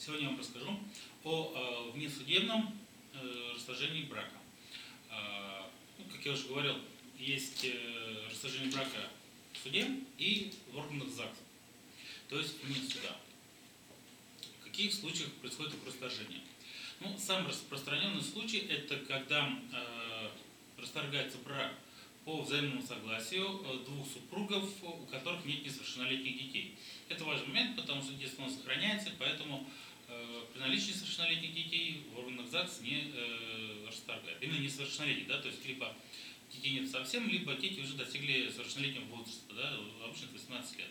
Сегодня я вам расскажу о э, внесудебном э, расторжении брака. Э, ну, как я уже говорил, есть расторжение брака в суде и в органах ЗАГС, то есть вне суда. В каких случаях происходит расторжение? Ну, самый распространенный случай это когда расторгается брак по взаимному согласию двух супругов, у которых нет несовершеннолетних детей. Это важный момент, потому что детство сохраняется, поэтому при наличии совершеннолетних детей в органах ЗАГС не э, расторгают. Именно несовершеннолетних, да, то есть либо детей нет совсем, либо дети уже достигли совершеннолетнего возраста, да, обычно 18 лет.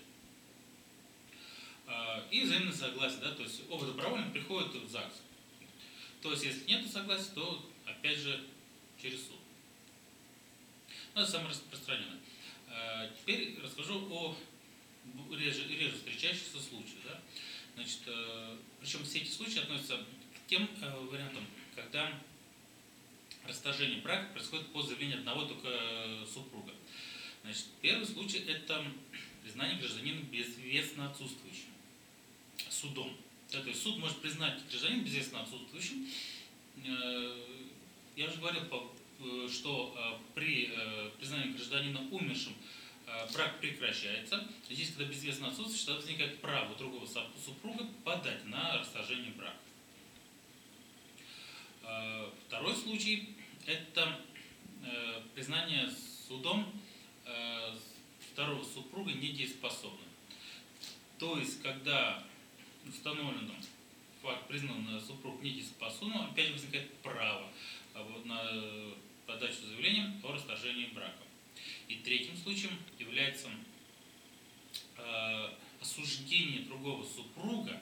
Э, и взаимное согласие, да, то есть оба добровольно приходят в ЗАГС. То есть, если нет согласия, то опять же через суд. Ну, это самое распространенное. Э, теперь расскажу о реже, реже встречающихся случаях. Да? Значит, э, причем все эти случаи относятся к тем э, вариантам, когда расторжение брака происходит по заявлению одного только супруга. Значит, первый случай – это признание гражданина безвестно отсутствующим судом. Да, то есть суд может признать гражданина безвестно отсутствующим. Я уже говорил Э, что э, при э, признании гражданина умершим брак прекращается. Здесь, когда безвестно отсутствует, тогда возникает право другого супруга подать на расторжение брака. Второй случай – это признание судом второго супруга недееспособным. То есть, когда установлен факт, признан супруг недееспособным, опять возникает право на подачу заявления о расторжении брака. И третьим случаем является э, осуждение другого супруга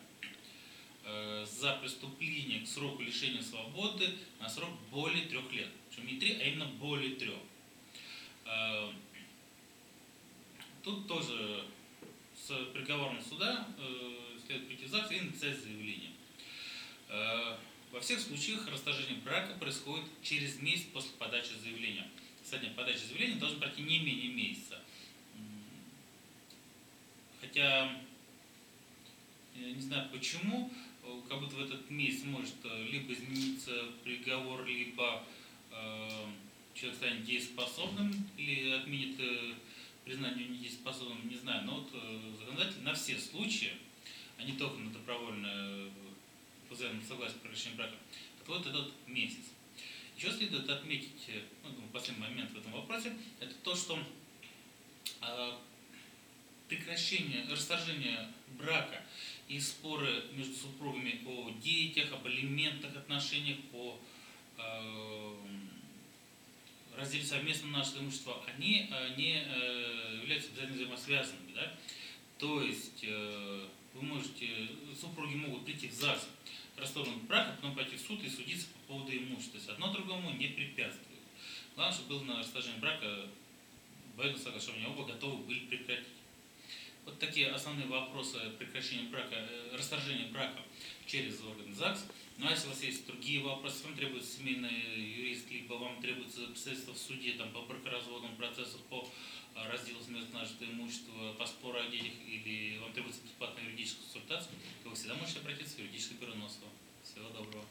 э, за преступление к сроку лишения свободы на срок более трех лет. Причем не три, а именно более трех. Э, тут тоже с приговором суда э, следует прийти в ЗАГС и написать заявление. Э, во всех случаях расторжение брака происходит через месяц после подачи заявления. Кстати, подача заявления должна пройти не менее месяца. Хотя, не знаю почему, как будто в этот месяц может э, либо измениться приговор, либо э, человек станет дееспособным или отменит э, признание недееспособным, не знаю. Но вот э, законодатель на все случаи, а не только на добровольное по взаимному согласию прекращения брака, так вот этот месяц. Еще следует отметить, э, ну, последний момент в этом вопросе, это то, что э, прекращение, расторжение брака и споры между супругами о детях, об алиментах, отношениях, о э, разделе совместного нашего имущества, они э, не э, являются взаимосвязанными. Да? То есть э, вы можете, супруги могут прийти в ЗАГС, расторгнуть брак, а потом пойти в суд и судиться по поводу имущества. То есть одно другому не препятствует. Главное, чтобы было на расторжение брака военное соглашение, оба готовы были прекратить. Вот такие основные вопросы прекращения брака, э, расторжения брака через орган ЗАГС. Ну а если у вас есть другие вопросы, вам требуется семейный юрист, либо вам требуется представительство в суде там, по бракоразводному процессу, по а, разделу смертно нажитого имущества, по спору о детях, или вам требуется бесплатная юридическая консультация, то вы всегда можете обратиться в юридическое Носова. Всего доброго.